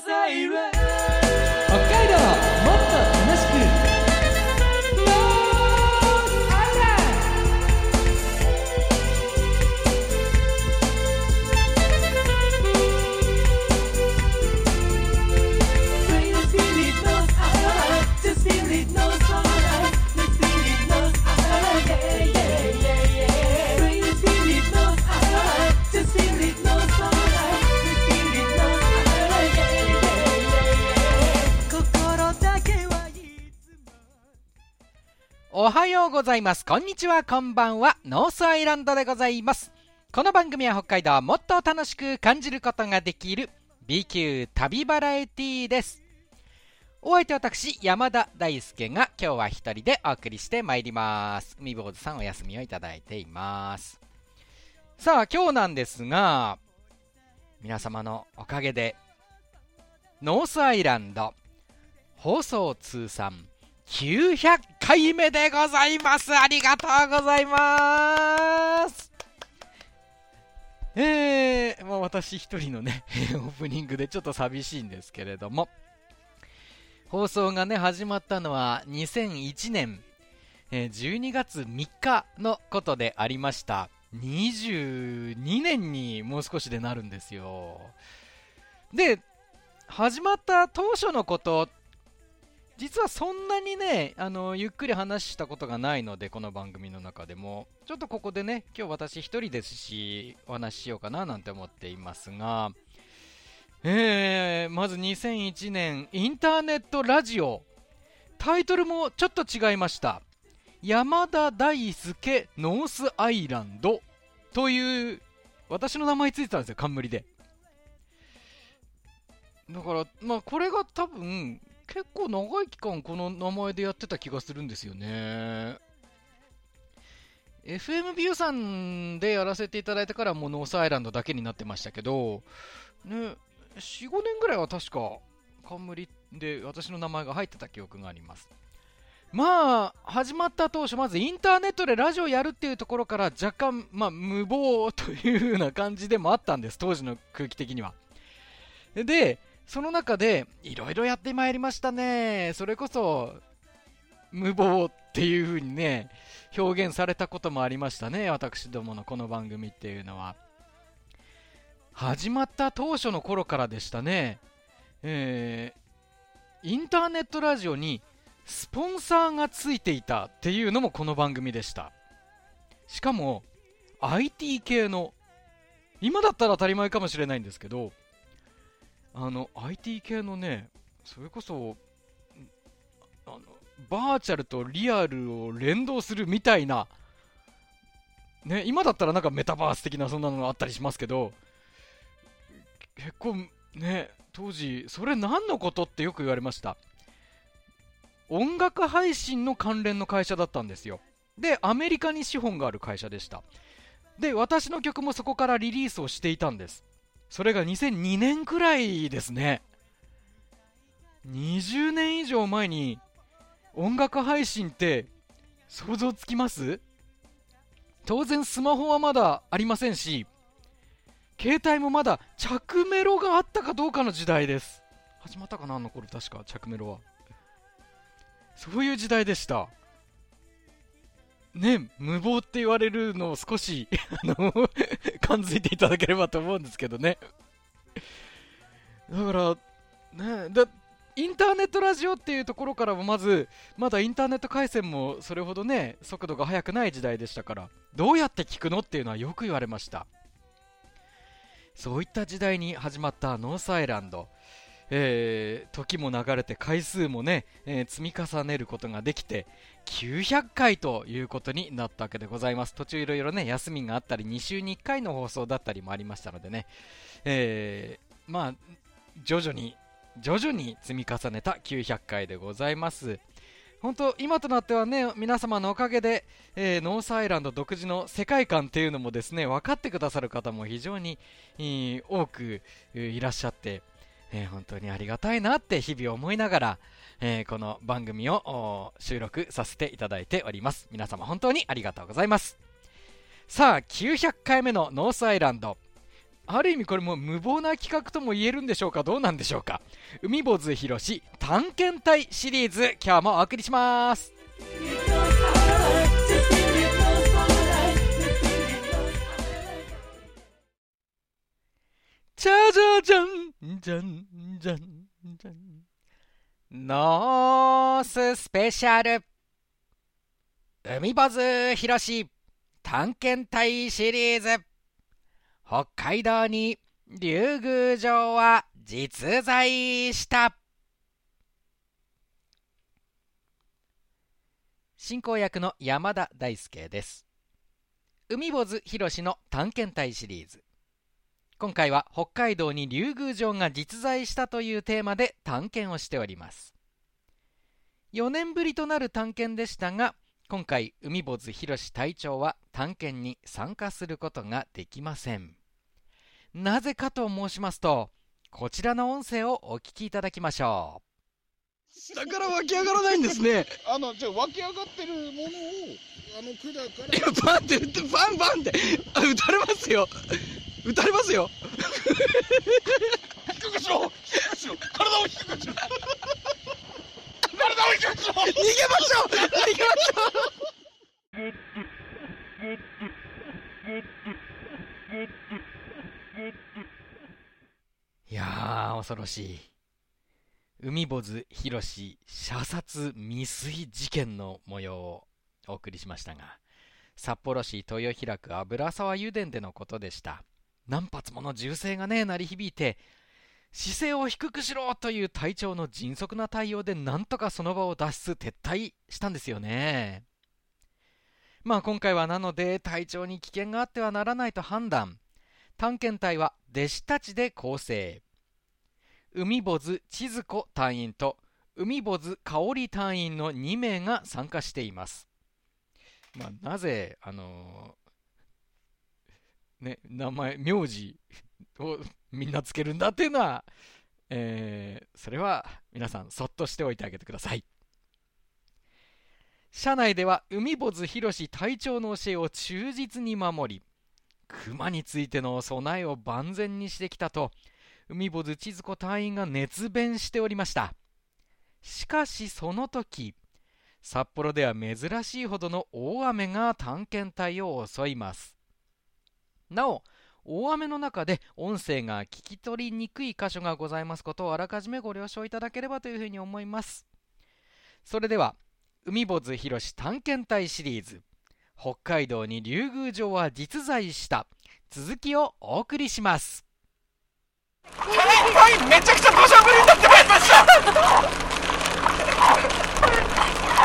北海おはようございます。こんにちは、こんばんは。ノースアイランドでございます。この番組は北海道をもっと楽しく感じることができる B 級旅バラエティーです。お相手私、山田大輔が今日は一人でお送りしてまいります。海坊主さんお休みをいただいています。さあ、今日なんですが、皆様のおかげで、ノースアイランド放送通算900回目でございます。ありがとうございます。えー、まあ、私一人のね、オープニングでちょっと寂しいんですけれども、放送がね、始まったのは2001年、え12月3日のことでありました。22年にもう少しでなるんですよ。で、始まった当初のこと実はそんなにねあのゆっくり話したことがないのでこの番組の中でも。ちょっとここでね今日私一人ですしお話ししようかななんて思っていますが。えー、まず2001年インターネットラジオ。タイトルもちょっと違いました。山田大輔ノースアイランド。という私の名前ついてたんですよ冠で。だからまあこれが多分結構長い期間この名前でやってた気がするんですよね。FM ビューさんでやらせていただいてからもうノースアイランドだけになってましたけどね45年ぐらいは確か冠で私の名前が入ってた記憶があります。まあ始まった当初まずインターネットでラジオやるっていうところから若干まあ無謀というような感じでもあったんです当時の空気的には。でその中でいろいろやってまいりましたね。それこそ無謀っていう風にね、表現されたこともありましたね。私どものこの番組っていうのは。始まった当初の頃からでしたね。えー、インターネットラジオにスポンサーがついていたっていうのもこの番組でした。しかも IT 系の今だったら当たり前かもしれないんですけどあの IT 系のねそれこそあのバーチャルとリアルを連動するみたいなね今だったらなんかメタバース的なそんなのがあったりしますけど結構ね当時それ何のことってよく言われました。音楽配信の関連の会社だったんですよ。でアメリカに資本がある会社でした。で私の曲もそこからリリースをしていたんです。それが2002年くらいですね。20年以上前に音楽配信って想像つきます？当然スマホはまだありませんし、携帯もまだ着メロがあったかどうかの時代です。始まったかなあの頃確か着メロは。そういう時代でした。ね、無謀って言われるのを少し、あの、感づいていただければと思うんですけどね。だから、ね、だインターネットラジオっていうところからもまず、まだインターネット回線もそれほどね、速度が速くない時代でしたから、どうやって聞くのっていうのはよく言われました。そういった時代に始まったノースアイランド。えー時も流れて回数もね、えー積み重ねることができて900回ということになったわけでございます。途中いろいろね休みがあったり2週に1回の放送だったりもありましたのでね、えーまあ徐々に徐々に積み重ねた900回でございます。本当今となってはね皆様のおかげで、えーノースアイランド独自の世界観っていうのもですね分かってくださる方も非常に、えー多くいらっしゃってえー本当にありがたいなって日々思いながら、えーこの番組を収録させていただいております。皆様本当にありがとうございます。さあ、900回目のノースアイランド。ある意味これも無謀な企画とも言えるんでしょうか？どうなんでしょうか？海坊主ひろし探検隊シリーズ今日もお送りしますじゃじゃじゃんじゃんじゃんじゃんノーススペシャル。海坊主ひろし探検隊シリーズ。北海道に竜宮城は実在した。進行役の山田大輔です。海坊主ひろしの探検隊シリーズ。今回は北海道に竜宮城が実在したというテーマで探検をしております4年ぶりとなる探検でしたが今回海坊主ひろし隊長は探検に参加することができませんなぜかと申しますとこちらの音声をお聞きいただきましょ下から湧き上がらないんですね。あの、じゃあ湧き上がってるものを、あの管から。いや、バンって打って、バンバンって、あ、撃たれますよ。撃たれますよ。低くしろ低くしろ体を低くしろ体を低くしろ逃げましょう。逃げましょう。ういやー恐ろしい海坊主ひろし射殺未遂事件の模様をお送りしましたが札幌市豊平区油沢油田でのことでした何発もの銃声がね鳴り響いて姿勢を低くしろという隊長の迅速な対応でなんとかその場を脱出撤退したんですよね。まあ今回はなので隊長に危険があってはならないと判断。探検隊は弟子たちで構成。海坊主千鶴子隊員と海坊主香織隊員の2名が参加しています、まあ、なぜあのね名前名字をみんなつけるんだっていうのは、えーそれは皆さんそっとしておいてあげてください。社内では海坊主博士隊長の教えを忠実に守り熊についての備えを万全にしてきたと海坊主千鶴子隊員が熱弁しておりました。しかしその時札幌では珍しいほどの大雨が探検隊を襲います。なお大雨の中で音声が聞き取りにくい箇所がございますことをあらかじめご了承いただければというふうに思いますそれでは海坊主博士探検隊シリーズ北海道に竜宮城は実在した続きをお送りしますはい、はい、めちゃくちゃ土砂降りになってまいりました。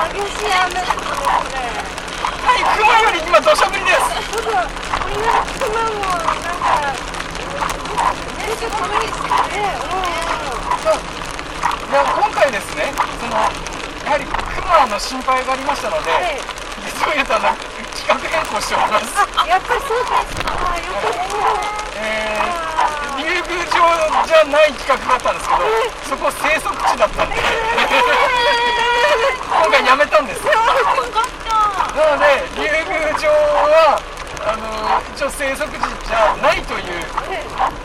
激しい雨ですね、こはい、熊より今土砂降りです。みんな熊も、なんか、全然これですね。いや、今回ですね、その、やはり熊の心配がありましたので、はい。実を言うとあの企画変更しております。やっぱりそうですか。あ、よかった。えー、竜宮城じゃない企画だったんですけど、そこ生息地だったんで、今回やめたんです。なので、竜宮城は、あの一応生息地じゃないという、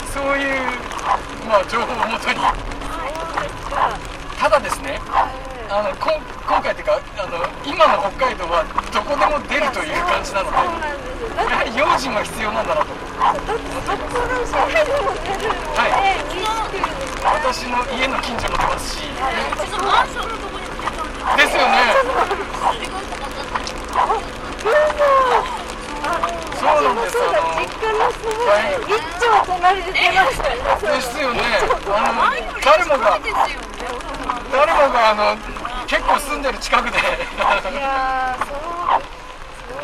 そういう、まあ、情報をもとに、ただですね、あのこん今回というかあの、今の北海道はどこでも出るという感じなので、やはり用心が必要なんだなと、はい。私の家の近所も出ますし、うちのマンションのとこにも出たんですですよね、そうなんですそうだ、実家のすごい一丁隣で出ましたよね。ですよね、あの誰もが、誰もがあの結構住んでる近くで、いや、そう、そ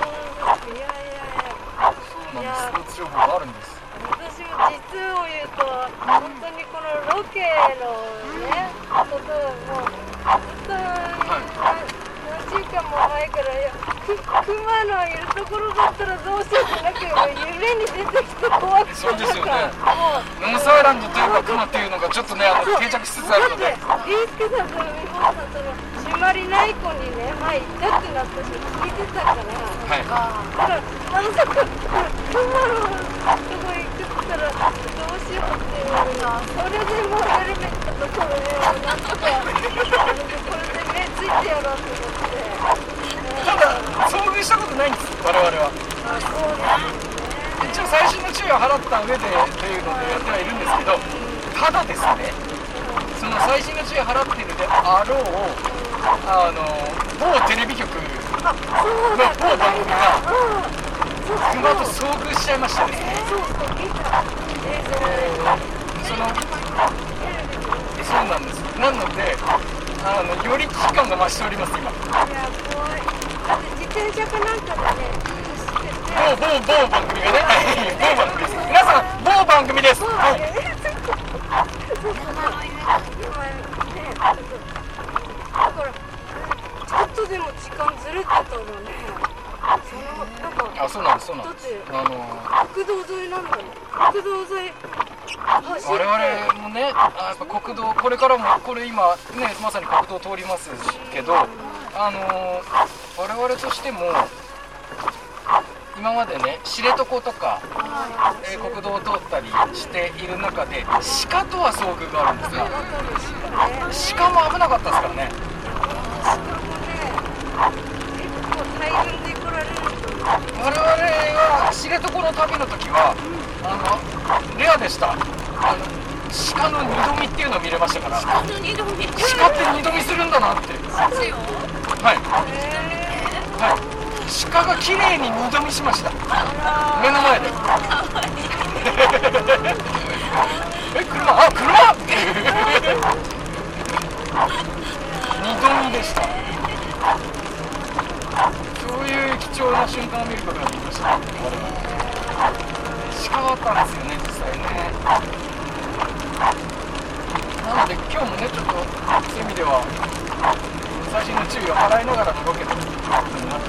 う、いやいやいや、いやスポーツ情報あるんです。私も実を言うと、本当にこのロケのね、ことをもう、ずっと、何週間も前から、や熊のいるところだったらどうしようってなく、もう夢に出てきて怖くて、そうですよね。う、ノースアイランドというか熊っていうのがちょっとね、あの定着しつつあるので、だって、リースケさんと海坊さんとの締まりない子にね、前行ったってなったし、聞いてたから、はい、だから、あのさ、熊のとこ行くったらどうしようっていうそれでもうヘルメットとこれをなんとかこれで目ついてやろうと思って遭遇したことないんです。我々は。あそうね。一応細心の注意を払った上でというのでやってはいるんですけどただですねその細心の注意を払っているであろうあの某テレビ局の某番組が熊と遭遇しちゃいましたね。そうそう。見た映像でそのそうなんです。なのであのより危機感が増しております今いや怖いだって自転車かなんかでね走ってて某某某番組がね。はい。某番組です皆さん某番組です。はい。だからちょっとでも時間ずれてたらね。そのなんかあそうなんですそうなんです。あの国道沿いなんだよ国道沿い。我々もねあやっぱ国道これからもこれ今ねまさに国道通りますけどあの我々としても今までね知床とか、えー国道を通ったりしている中で鹿とは遭遇があるんですが鹿も危なかったですからね。我々は知床の旅の時はあのレアでした。あの鹿の二度見っていうのを見れましたから鹿って二度見するんだなって。はいはい。鹿が綺麗に二度見しました。目の前で。え車？あ車？二度見でした。そういう貴重な瞬間を見ることができました。我々鹿だったんですよね。実際ね。なので今日もねちょっとそういう意味では最新の注意を払いながらのロケと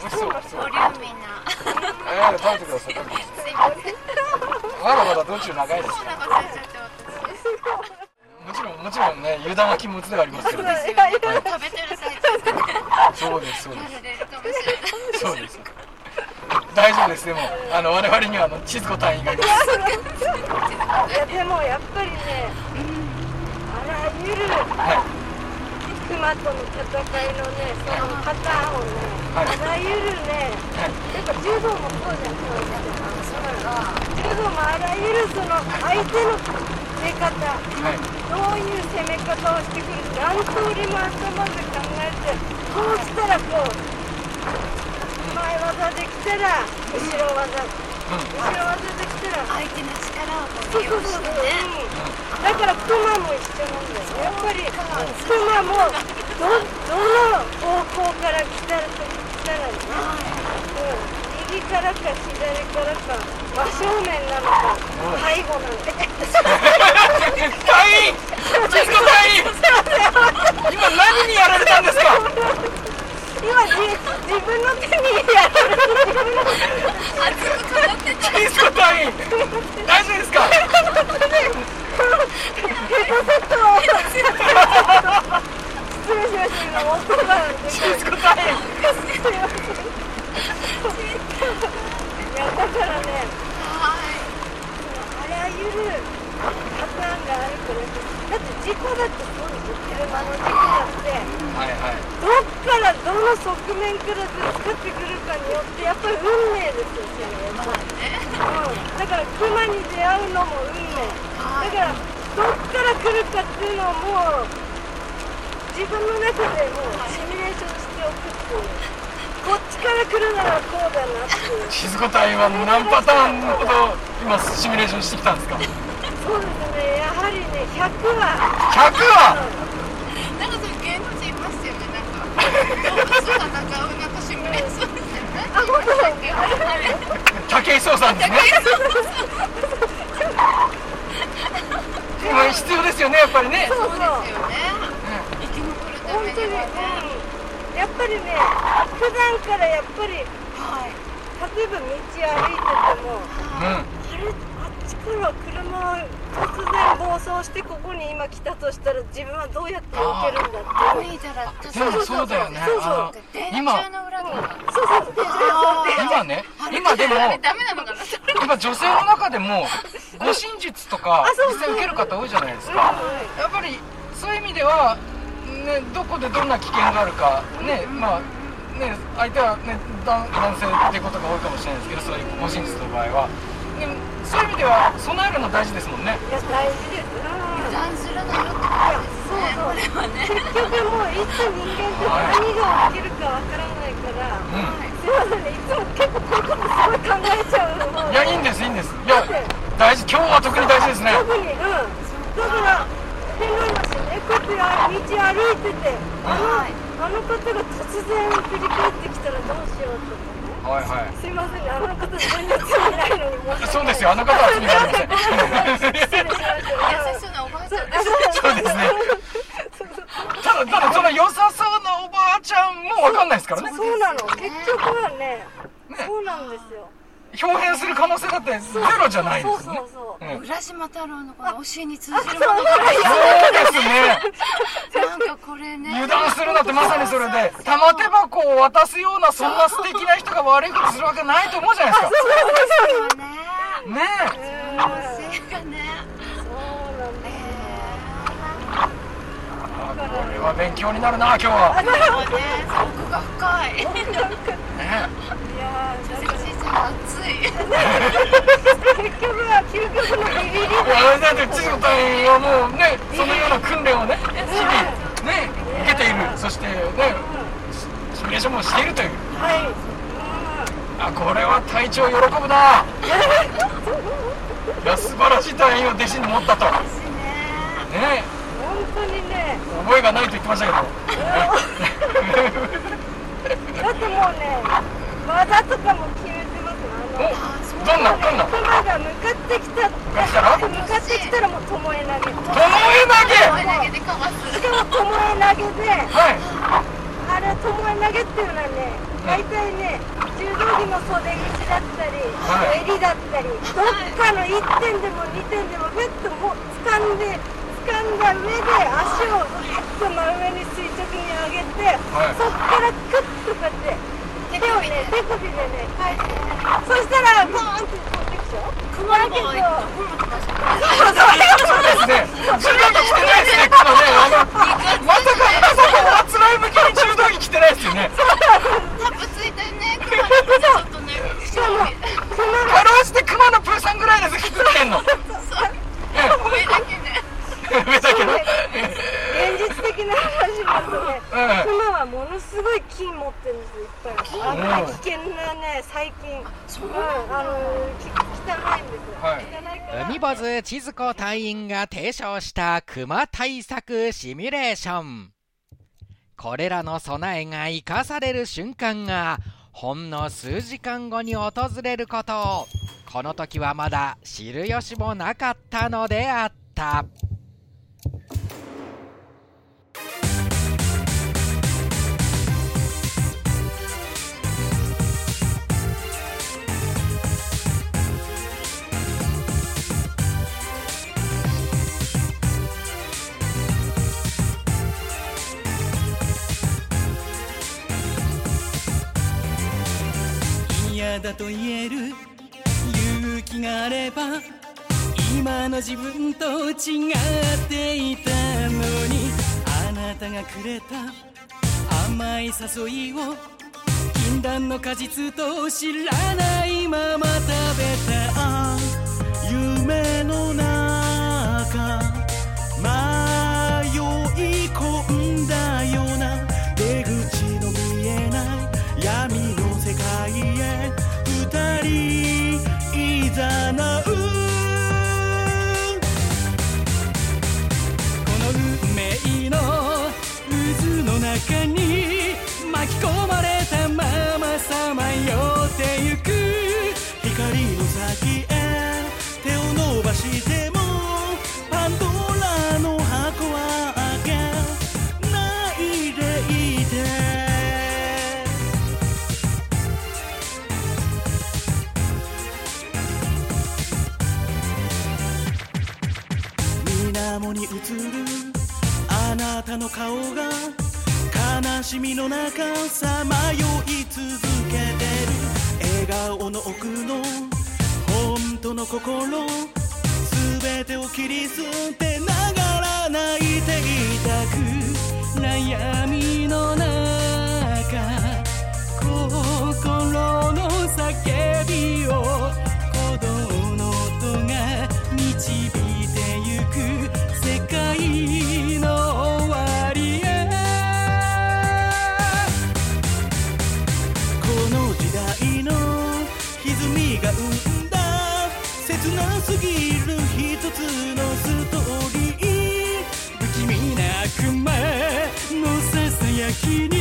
ますえーっと今場所がこれ手稲本町ね本庁ね JR でも手稲駅の近くあどう。ぞお食事しながらえコンビニで何を買ったんですかコンビニで何を買ったんですかはいえー、美味しそうな。そうえー、食べてください。食べてください。まだまだ道中長いですもちろんもちろんね油断は禁物ではありますけどねいやいやそうですそうです。そうです大丈夫ですでもあの我々にはあの千鶴子隊員がいます。いやでもやっぱりねあらゆる。はい熊との戦いのねそのパターンをね、はい。あらゆるねはいやっぱ柔道もそうじゃんそうじゃん柔道もあらゆるその相手の出方はい。どういう攻め方をしてくる何通りも頭で考えてこうしたらこう前技できたら後ろ技後ろ技できたら相手の力をそうそうそう、ん、だからクマも一緒なんだよやっぱりクマもどどの方向から来たら来たらね、うん、右からか左からか真正面なのか背後なんて隊員千鶴子隊員今何にやられたんですか今じ自分の手にやられて自分の千鶴子隊員大丈夫ですか？ヘッドセットを失礼しました今音が千鶴子隊員いやだからねあらゆるパターンがあるからだって事故だってそうですよ車の事故だってはいはいどっからどの側面からぶつかってくるかによってやっぱり運命ですよそれやっぱり、うん、だから熊に出会うのも運命。だからどっから来るかっていうのをもう自分の中でもうシミュレーションしておくっていうこっちから来るならこうだなっていう。千鶴子隊員は何パターンほど今シミュレーションしてきたんですかそうですねやはりね100は100はなんかそういう芸能人いますよねなんか動物がなんかなんかシミュレーションしてね。あ本当だあれ武井壮さんですね。も必要ですよねやっぱりね。そうですよね生き残るた本当に、めにはねうん、やっぱりね普段からやっぱりはい。例えば道歩いててもうん。あれあっちから車突然暴走してここに今来たとしたら自分はどうやって避けるんだっていう。見たらでもそう。だよねそうそう。電今柱の裏とかそうそうそう今ね今でも今女性の中でも護身術とか実際受ける方多いじゃないですか。やっぱりそういう意味ではねどこでどんな危険があるかねまあね相手はね男男性っていうことが多いかもしれないですけどそういう護身術の場合はそういう意味では備えるの大事ですもんね。いや大事です。うん。油断するなよってことですねそうそうこれはね。結局もういつ人間って何が起きるかわからないから、うすいませんねいつも結構こういうことすごい考えちゃうのいやいいんですいいんですいや大事今日は特に。大事ですね特に。うんだから変な話ねこうやって道歩いててあの、はいあの方が突然振り返ってきたらどうしようとかねはいはい。すいませんねあの方全然罪ないのに申し訳ない。そうですよあの方は罪がありません。優しそうなおばあちゃんですそうですねただただその良さそうなおばあちゃんもわかんないですからねそうなの結局はねそうなんですよ表変する可能性だってゼロじゃないですよね。そうそうそうう。ん。浦島太郎のこの教えに通じるものがそうですね。なんかこれね。油断するなってまさにそれで玉手箱を渡すようなそんな素敵な人が悪いことするわけないと思うじゃないですか。そうね。ねえ。うん性がね。そうこれは勉強になるな今日はが深いねいやーだおじいちゃん熱い結局は究極のビビりいやだって千代隊員はもうねそのような訓練をね日々ね受けている。そしてねシミュレーションもしている。というはいあこれは隊長喜ぶな。いや素晴らしい隊員を弟子に持ったと。ねね本当にね。覚えがないと言ってましたけどだってもうね技とかも決めてますおあのどんなどんな？クマが向かってきた向かってきたら向かってきたらもう巴投げ。巴投げ？声投げでかわす。しかも巴投げではい。あれ巴投げっていうのはね大体ね柔道着の袖口だったり、はい。襟だったりどっかの1点でも2点でもふっともう掴んで掴んだ上で足をぐっと真上に垂直に上げて、はい。そっからクッとこうやって手をね手首でね返してそしたらボーンって飛んでくでしょ？熊の場合どころとかじゃないそう。ですね柔道着着てないですねこのねあのまさかまさかおつらい向きに柔道着着てないですよね。タップついてね熊のちょっとねしかも熊かろうじて熊のプーさんぐらいです引きってんの。そう上だけね。上だけど。現実的な話になるとね、ええ。クマはものすごい金持ってるんですよいっぱい。あ危険なね細菌う。んあのき汚いんですよ、はい。汚い海坊主千鶴子隊員が提唱した熊対策シミュレーション。これらの備えが生かされる瞬間がほんの数時間後に訪れることをこの時はまだ知る由もなかったのであっただと言える。勇気があれば今の自分と違っていたのに。あなたがくれた甘い誘いを禁断の果実と知らないまま食べた。夢の中迷い込んだよ。中に巻き込まれたままさまよってゆく光の先へ手を伸ばしてもパンドラの箱は開けないでいて。水面に映るあなたの顔が悲しみの中さまよい続けてる笑顔の奥の本当の心全てを切り捨てながら泣いていたく悩みの中心の叫びを鼓動の音が導いてゆく世界。ぎる一つのストーリー。不気味な悪魔のささやきに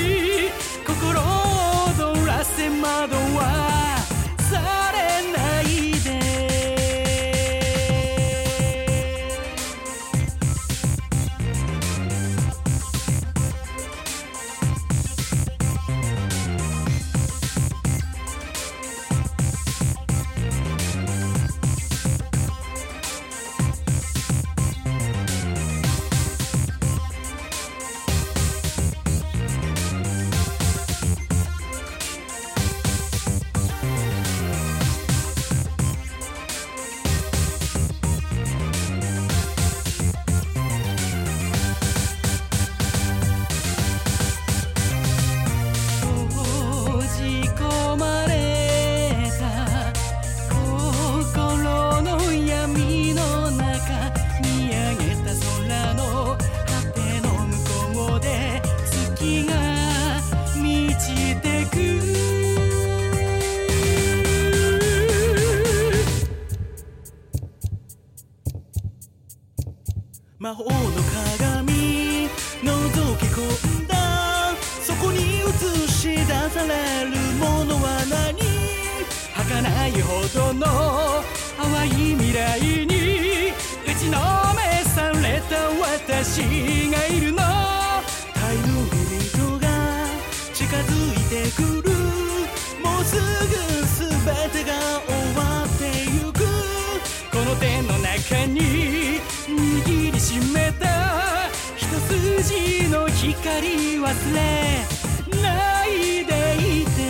魔ジの光忘れないでいて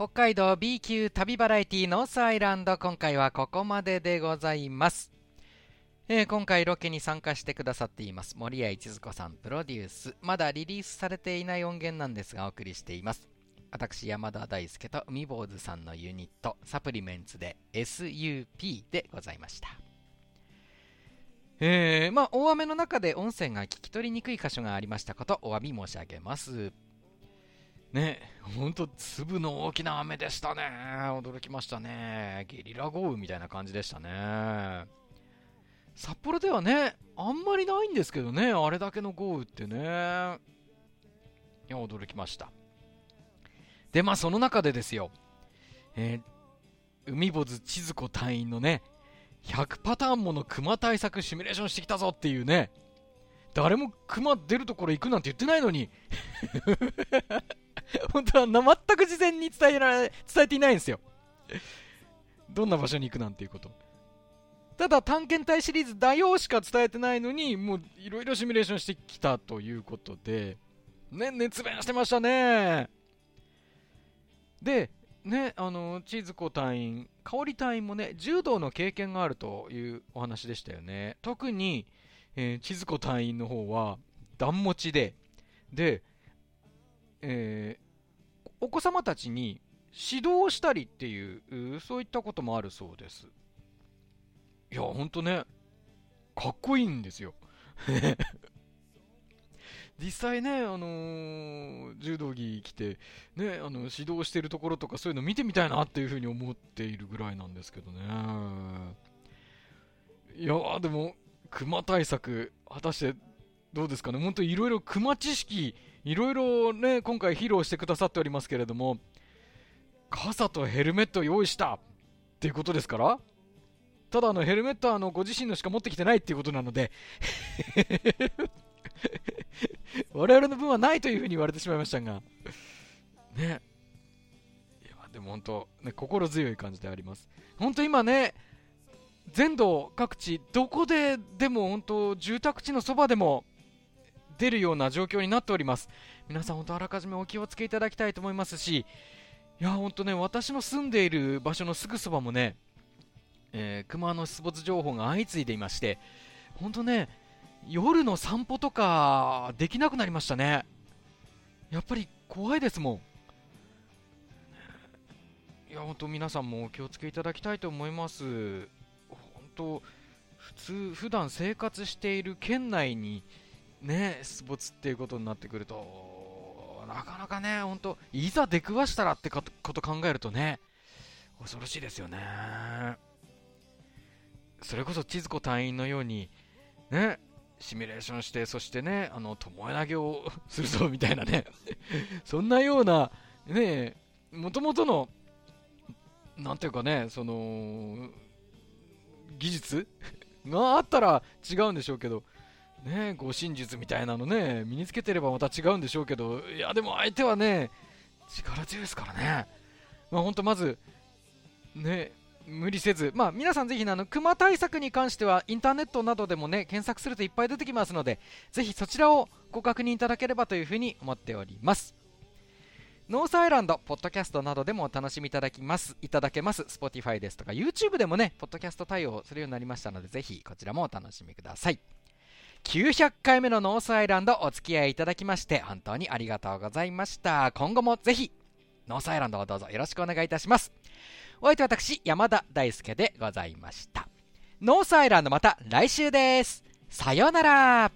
北海道 B 級旅バラエティノースアイランド今回はここまででございます、えー今回ロケに参加してくださっています森谷一津子さんプロデュース。まだリリースされていない音源なんですがお送りしています。私山田大輔と海坊主さんのユニットサプリメンツで SUP でございました。えー、まあ大雨の中で音声が聞き取りにくい箇所がありましたことお詫び申し上げます。ね、ほんと粒の大きな雨でしたね。驚きましたね。ゲリラ豪雨みたいな感じでしたね。札幌ではね、あんまりないんですけどね、あれだけの豪雨ってね。いや、驚きました。で、まあその中でですよ、えー海坊主千鶴子隊員のね、100パターンもの熊対策シミュレーションしてきたぞっていうね、誰も熊出るところ行くなんて言ってないのに、本当は全く事前に伝えられ伝えていないんですよ。どんな場所に行くなんていうこと。ただ、探検隊シリーズだよしか伝えてないのに、もういろいろシミュレーションしてきたということで、ね、熱弁してましたね。で、ね、あの、チーズ子隊員、香り隊員もね、柔道の経験があるというお話でしたよね。特に、えー、千鶴子隊員の方は段持ちで、で、えーお子様たちに指導したりっていう、そういったこともあるそうです。いや、ほんとね、かっこいいんですよ。実際ね、あのー柔道着着て、ね、あの指導してるところとかそういうの見てみたいなっていうふうに思っているぐらいなんですけどね。いやでも、熊対策、果たしてどうですかね、本当いろいろ熊知識、いろいろね、今回披露してくださっておりますけれども、傘とヘルメット用意したっていうことですから、ただあのヘルメットはあのご自身のしか持ってきてないっていうことなので、我々の分はないというふうに言われてしまいましたが、ね。いや、でも本当、ね、心強い感じであります。本当今ね、全土各地、どこででも本当、住宅地のそばでも出るような状況になっております。皆さん本当あらかじめお気をつけいただきたいと思いますし、いや、本当ね、私の住んでいる場所のすぐそばもね、えー、熊の出没情報が相次いでいまして、本当ね、夜の散歩とかできなくなりましたね。やっぱり怖いですもん。いや、本当皆さんもお気をつけいただきたいと思います。本当、普通、普段生活している県内にね、出没っていうことになってくると、なかなかね、本当、いざ出くわしたらってこと考えるとね、恐ろしいですよね。それこそ千鶴子隊員のように、ね、シミュレーションして、そしてね、あの、巴投げをするぞみたいなね、そんなような、ね、もともとの、なんていうかね、その、技術があったら違うんでしょうけど、ね、護身術みたいなのね、身につけてればまた違うんでしょうけど、いや、でも相手はね、力強いですからね。まあ、本当まず、ね、無理せず、まあ、皆さんぜひねあの熊対策に関してはインターネットなどでもね検索するといっぱい出てきますのでぜひそちらをご確認いただければというふうに思っておりますノースアイランド、ポッドキャストなどでもお楽しみいただきます、いただけます。Spotify ですとか YouTube でもね、ポッドキャスト対応するようになりましたので、ぜひこちらもお楽しみください。900回目のノースアイランドお付き合いいただきまして本当にありがとうございました。今後もぜひ、ノースアイランドをどうぞよろしくお願いいたします。お相手私、山田大輔でございました。ノースアイランドまた来週です。さようなら。